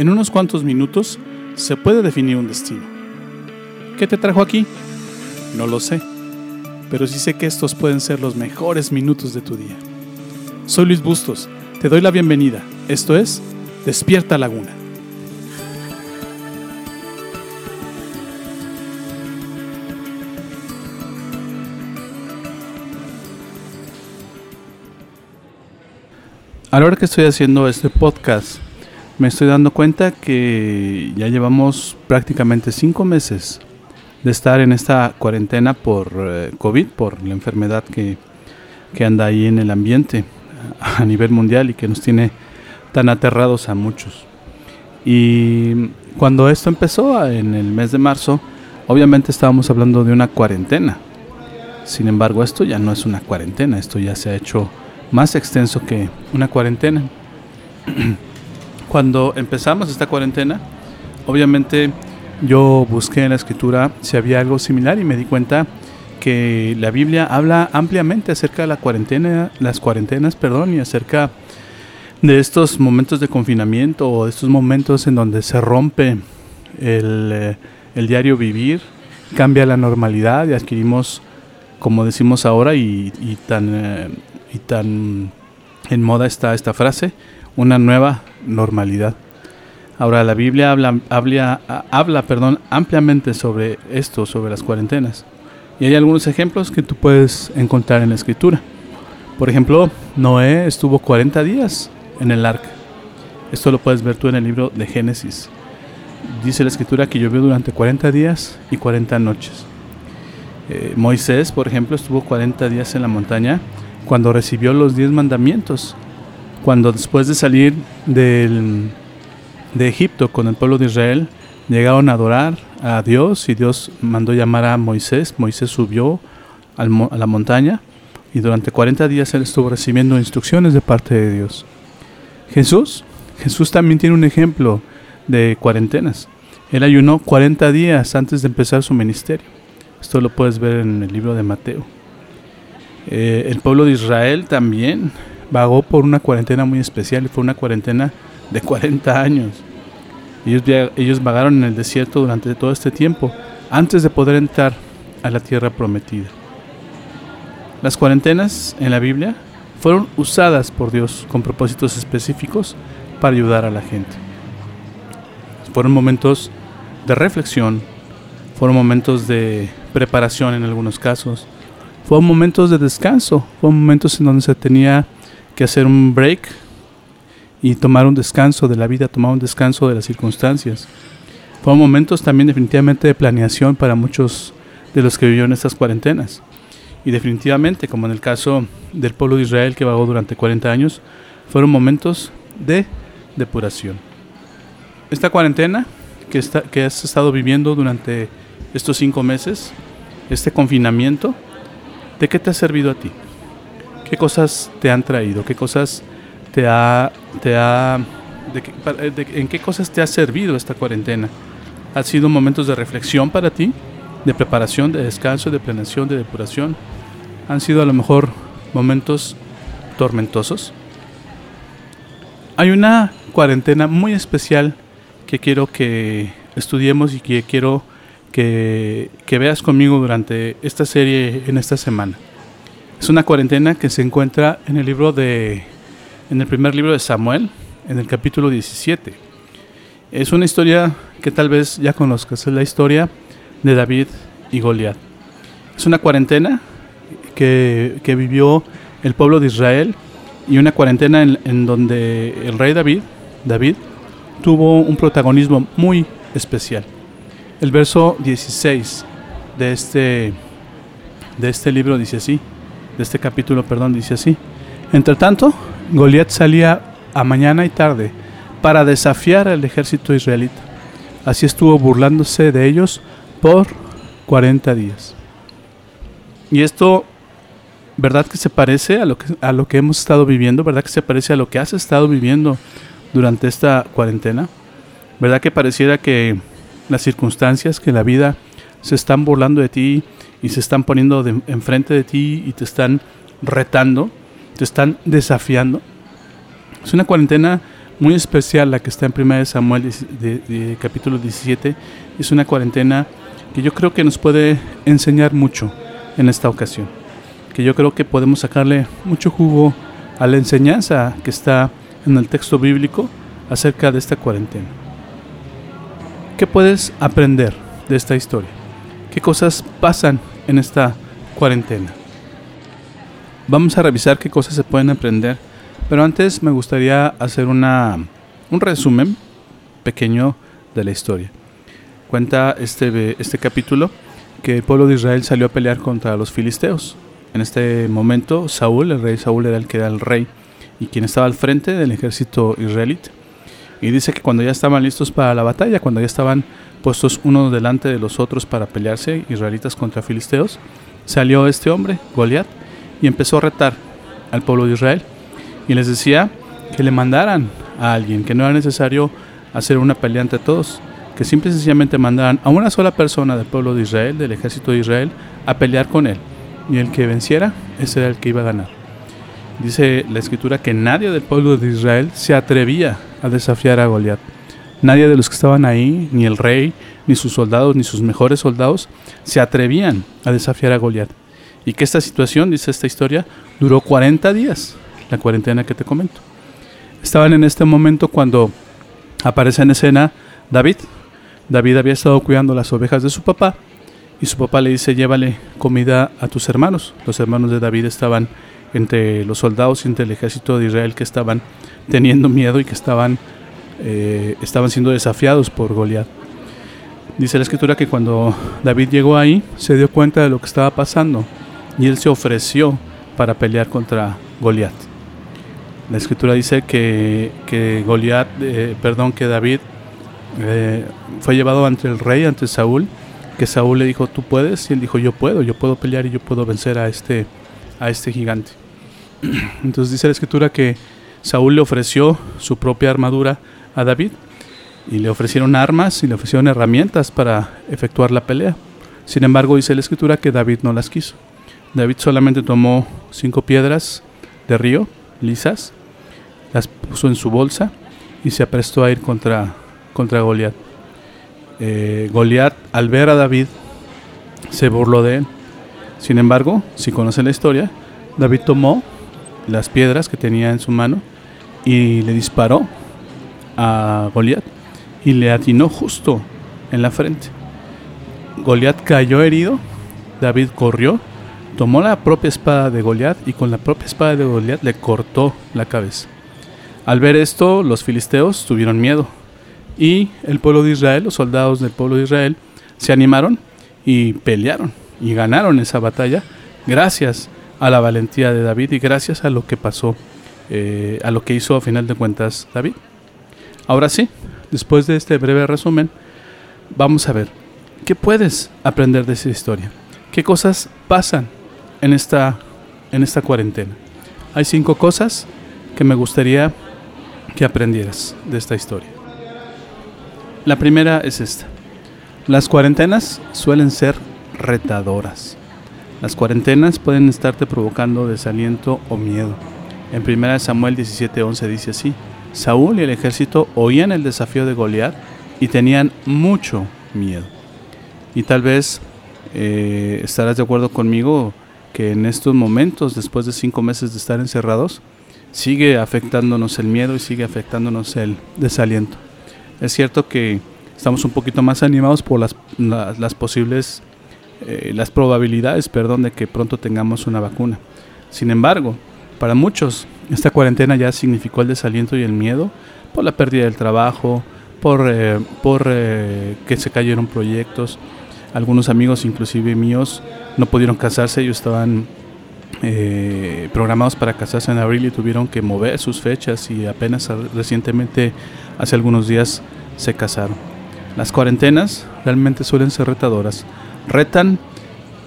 En unos cuantos minutos se puede definir un destino. ¿Qué te trajo aquí? No lo sé, pero sí sé que estos pueden ser los mejores minutos de tu día. Soy Luis Bustos, te doy la bienvenida. Esto es Despierta Laguna. A la hora que estoy haciendo este podcast, me estoy dando cuenta que ya llevamos prácticamente cinco meses de estar en esta cuarentena por eh, COVID, por la enfermedad que, que anda ahí en el ambiente a nivel mundial y que nos tiene tan aterrados a muchos. Y cuando esto empezó en el mes de marzo, obviamente estábamos hablando de una cuarentena. Sin embargo, esto ya no es una cuarentena, esto ya se ha hecho más extenso que una cuarentena. Cuando empezamos esta cuarentena, obviamente yo busqué en la escritura si había algo similar y me di cuenta que la Biblia habla ampliamente acerca de la cuarentena, las cuarentenas, perdón, y acerca de estos momentos de confinamiento o de estos momentos en donde se rompe el, eh, el diario vivir, cambia la normalidad y adquirimos, como decimos ahora, y, tan eh, y tan en moda está esta frase, una nueva normalidad. Ahora la Biblia habla, habla, habla perdón, ampliamente sobre esto, sobre las cuarentenas. Y hay algunos ejemplos que tú puedes encontrar en la escritura. Por ejemplo, Noé estuvo 40 días en el arca. Esto lo puedes ver tú en el libro de Génesis. Dice la escritura que llovió durante 40 días y 40 noches. Eh, Moisés, por ejemplo, estuvo 40 días en la montaña cuando recibió los diez mandamientos, cuando después de salir del, de Egipto con el pueblo de Israel, llegaron a adorar a Dios y Dios mandó llamar a Moisés. Moisés subió a la montaña y durante 40 días él estuvo recibiendo instrucciones de parte de Dios. Jesús, Jesús también tiene un ejemplo de cuarentenas. Él ayunó 40 días antes de empezar su ministerio. Esto lo puedes ver en el libro de Mateo. Eh, el pueblo de Israel también vagó por una cuarentena muy especial y fue una cuarentena de 40 años. Ellos, ellos vagaron en el desierto durante todo este tiempo antes de poder entrar a la tierra prometida. Las cuarentenas en la Biblia fueron usadas por Dios con propósitos específicos para ayudar a la gente. Fueron momentos de reflexión, fueron momentos de preparación en algunos casos, fueron momentos de descanso, fueron momentos en donde se tenía que hacer un break y tomar un descanso de la vida, tomar un descanso de las circunstancias. Fueron momentos también definitivamente de planeación para muchos de los que vivieron estas cuarentenas. Y definitivamente, como en el caso del pueblo de Israel que vagó durante 40 años, fueron momentos de depuración. Esta cuarentena que, está, que has estado viviendo durante estos cinco meses, este confinamiento, ¿De qué te ha servido a ti? ¿Qué cosas te han traído? ¿Qué cosas te ha... Te ha ¿En qué cosas te ha servido esta cuarentena? ¿Han sido momentos de reflexión para ti? ¿De preparación, de descanso, de planeación, de depuración? ¿Han sido a lo mejor momentos tormentosos? Hay una cuarentena muy especial que quiero que estudiemos y que quiero que, veas conmigo durante esta serie en esta semana. Es una cuarentena que se encuentra en el libro de en el primer libro de Samuel, en el capítulo 17. Es una historia que tal vez ya conozcas, es la historia de David y Goliat. Es una cuarentena que, que, vivió el pueblo de Israel y una cuarentena en, en donde el rey David, David tuvo un protagonismo muy especial. El verso 16 de este, de este libro dice así, de este capítulo, perdón, dice así. Entre tanto, Goliat salía a mañana y tarde para desafiar al ejército israelita. Así estuvo burlándose de ellos por 40 días. Y esto, ¿verdad que se parece a lo que, a lo que hemos estado viviendo? ¿Verdad que se parece a lo que has estado viviendo durante esta cuarentena? ¿Verdad que pareciera que las circunstancias que la vida se están burlando de ti y se están poniendo enfrente de ti y te están retando, te están desafiando. Es una cuarentena muy especial, la que está en 1 Samuel de, capítulo 17. Es una cuarentena que yo creo que nos puede enseñar mucho en esta ocasión. Que yo creo que podemos sacarle mucho jugo a la enseñanza que está en el texto bíblico acerca de esta cuarentena. ¿Qué puedes aprender de esta historia? ¿Qué cosas pasan en esta cuarentena? Vamos a revisar qué cosas se pueden aprender, pero antes me gustaría hacer una, un resumen pequeño de la historia. Cuenta este, este capítulo que el pueblo de Israel salió a pelear contra los filisteos. En este momento, Saúl, el rey Saúl era el que era el rey y quien estaba al frente del ejército israelita. Y dice que cuando ya estaban listos para la batalla, cuando ya estaban puestos uno delante de los otros para pelearse, israelitas contra filisteos, salió este hombre, Goliat, y empezó a retar al pueblo de Israel. Y les decía que le mandaran a alguien, que no era necesario hacer una pelea entre todos, que simple y sencillamente mandaran a una sola persona del pueblo de Israel, del ejército de Israel, a pelear con él. Y el que venciera, ese era el que iba a ganar. Dice la escritura que nadie del pueblo de Israel se atrevía a desafiar a Goliat. Nadie de los que estaban ahí, ni el rey, ni sus soldados, ni sus mejores soldados, se atrevían a desafiar a Goliat. Y que esta situación, dice esta historia, duró 40 días, la cuarentena que te comento. Estaban en este momento cuando aparece en escena David. David había estado cuidando las ovejas de su papá y su papá le dice, llévale comida a tus hermanos. Los hermanos de David estaban entre los soldados y entre el ejército de Israel que estaban teniendo miedo y que estaban, eh, estaban siendo desafiados por Goliat. Dice la escritura que cuando David llegó ahí se dio cuenta de lo que estaba pasando y él se ofreció para pelear contra Goliat. La escritura dice que, que Goliat, eh, perdón, que David eh, fue llevado ante el rey, ante Saúl, que Saúl le dijo, tú puedes, y él dijo, yo puedo, yo puedo pelear y yo puedo vencer a este, a este gigante. Entonces dice la escritura que Saúl le ofreció su propia armadura a David y le ofrecieron armas y le ofrecieron herramientas para efectuar la pelea. Sin embargo, dice la escritura que David no las quiso. David solamente tomó cinco piedras de río, lisas, las puso en su bolsa y se aprestó a ir contra, contra Goliat. Eh, Goliat, al ver a David, se burló de él. Sin embargo, si conocen la historia, David tomó las piedras que tenía en su mano y le disparó a Goliat y le atinó justo en la frente. Goliat cayó herido, David corrió, tomó la propia espada de Goliat y con la propia espada de Goliat le cortó la cabeza. Al ver esto, los filisteos tuvieron miedo y el pueblo de Israel, los soldados del pueblo de Israel, se animaron y pelearon y ganaron esa batalla gracias a la valentía de David y gracias a lo que pasó, eh, a lo que hizo a final de cuentas David. Ahora sí, después de este breve resumen, vamos a ver qué puedes aprender de esa historia, qué cosas pasan en esta, en esta cuarentena. Hay cinco cosas que me gustaría que aprendieras de esta historia. La primera es esta. Las cuarentenas suelen ser retadoras. Las cuarentenas pueden estarte provocando desaliento o miedo. En 1 Samuel 17:11 dice así, Saúl y el ejército oían el desafío de Goliat y tenían mucho miedo. Y tal vez eh, estarás de acuerdo conmigo que en estos momentos, después de cinco meses de estar encerrados, sigue afectándonos el miedo y sigue afectándonos el desaliento. Es cierto que estamos un poquito más animados por las, las posibles eh, las probabilidades, perdón, de que pronto tengamos una vacuna. Sin embargo, para muchos esta cuarentena ya significó el desaliento y el miedo por la pérdida del trabajo, por, eh, por eh, que se cayeron proyectos. Algunos amigos, inclusive míos, no pudieron casarse, ellos estaban programados para casarse en abril y tuvieron que mover sus fechas y apenas recientemente, hace algunos días, se casaron. Las cuarentenas realmente suelen ser retadoras retan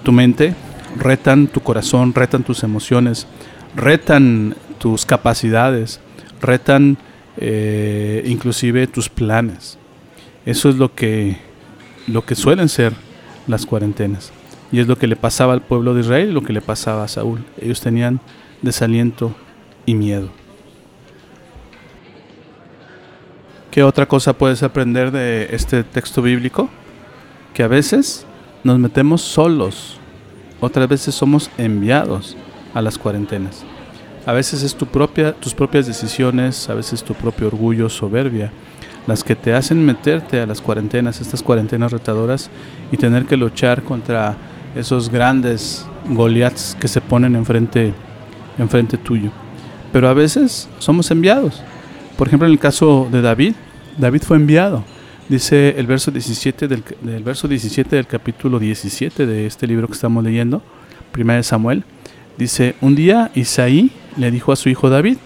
tu mente, retan tu corazón, retan tus emociones, retan tus capacidades, retan eh, inclusive tus planes. Eso es lo que, lo que suelen ser las cuarentenas. Y es lo que le pasaba al pueblo de Israel y lo que le pasaba a Saúl. Ellos tenían desaliento y miedo. ¿Qué otra cosa puedes aprender de este texto bíblico? Que a veces nos metemos solos, otras veces somos enviados a las cuarentenas. A veces es tu propia, tus propias decisiones, a veces tu propio orgullo, soberbia, las que te hacen meterte a las cuarentenas, estas cuarentenas retadoras, y tener que luchar contra esos grandes Goliaths que se ponen enfrente, enfrente tuyo. Pero a veces somos enviados. Por ejemplo, en el caso de David, David fue enviado. Dice el verso 17 del, verso 17 del capítulo 17 de este libro que estamos leyendo, Primera de Samuel, dice, un día Isaí le dijo a su hijo David,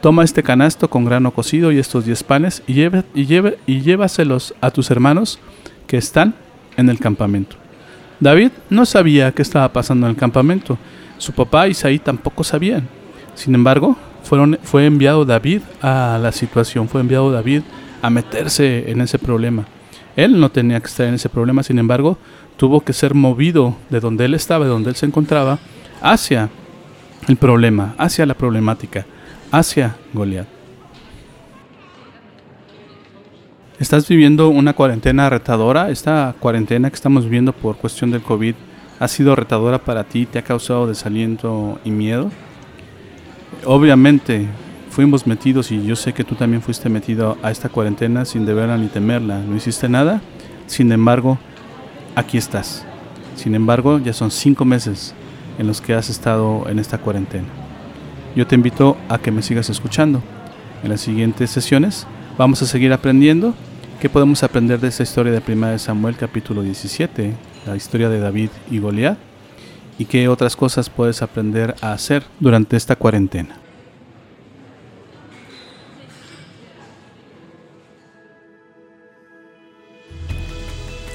toma este canasto con grano cocido y estos diez panes y, lleve, y, lleve, y llévaselos a tus hermanos que están en el campamento. David no sabía qué estaba pasando en el campamento. Su papá Isaí tampoco sabían. Sin embargo, fueron, fue enviado David a la situación, fue enviado David a meterse en ese problema. Él no tenía que estar en ese problema, sin embargo, tuvo que ser movido de donde él estaba, de donde él se encontraba, hacia el problema, hacia la problemática, hacia Goliat. ¿Estás viviendo una cuarentena retadora? Esta cuarentena que estamos viviendo por cuestión del COVID ha sido retadora para ti, te ha causado desaliento y miedo. Obviamente fuimos metidos y yo sé que tú también fuiste metido a esta cuarentena sin deberla ni temerla. No hiciste nada, sin embargo, aquí estás. Sin embargo, ya son cinco meses en los que has estado en esta cuarentena. Yo te invito a que me sigas escuchando. En las siguientes sesiones vamos a seguir aprendiendo qué podemos aprender de esta historia de 1 Samuel capítulo 17, la historia de David y Goliat, y qué otras cosas puedes aprender a hacer durante esta cuarentena.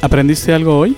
¿Aprendiste algo hoy?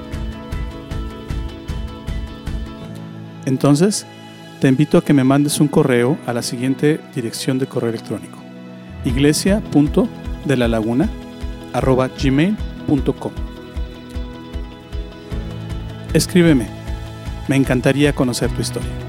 Entonces, te invito a que me mandes un correo a la siguiente dirección de correo electrónico: iglesia.delalaguna@gmail.com. Escríbeme. Me encantaría conocer tu historia.